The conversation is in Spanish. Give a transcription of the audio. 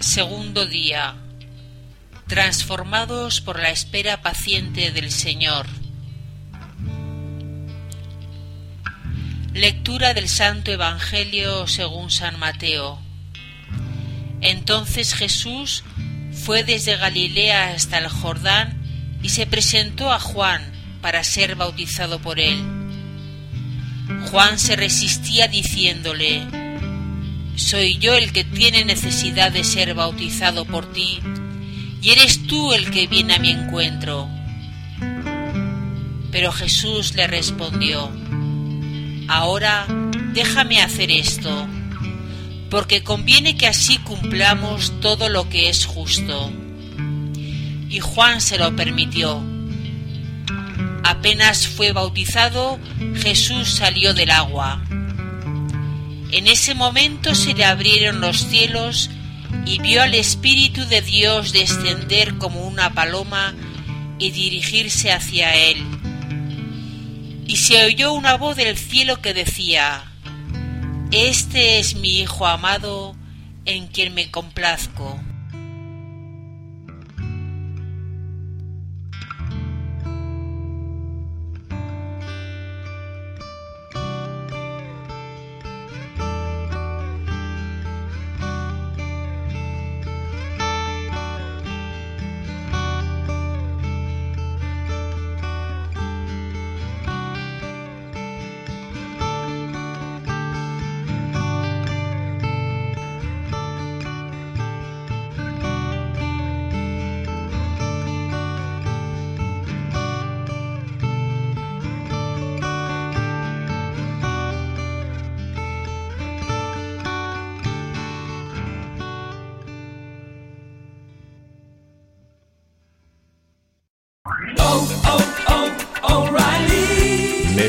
Segundo día. Transformados por la espera paciente del Señor. Lectura del Santo Evangelio según San Mateo. Entonces Jesús fue desde Galilea hasta el Jordán y se presentó a Juan para ser bautizado por él. Juan se resistía diciéndole, Soy yo el que tiene necesidad de ser bautizado por ti, y eres tú el que viene a mi encuentro. Pero Jesús le respondió, Ahora déjame hacer esto, porque conviene que así cumplamos todo lo que es justo. Y Juan se lo permitió. Apenas fue bautizado, Jesús salió del agua. En ese momento se le abrieron los cielos y vio al Espíritu de Dios descender como una paloma y dirigirse hacia él y se oyó una voz del cielo que decía, Este es mi Hijo amado, en quien me complazco.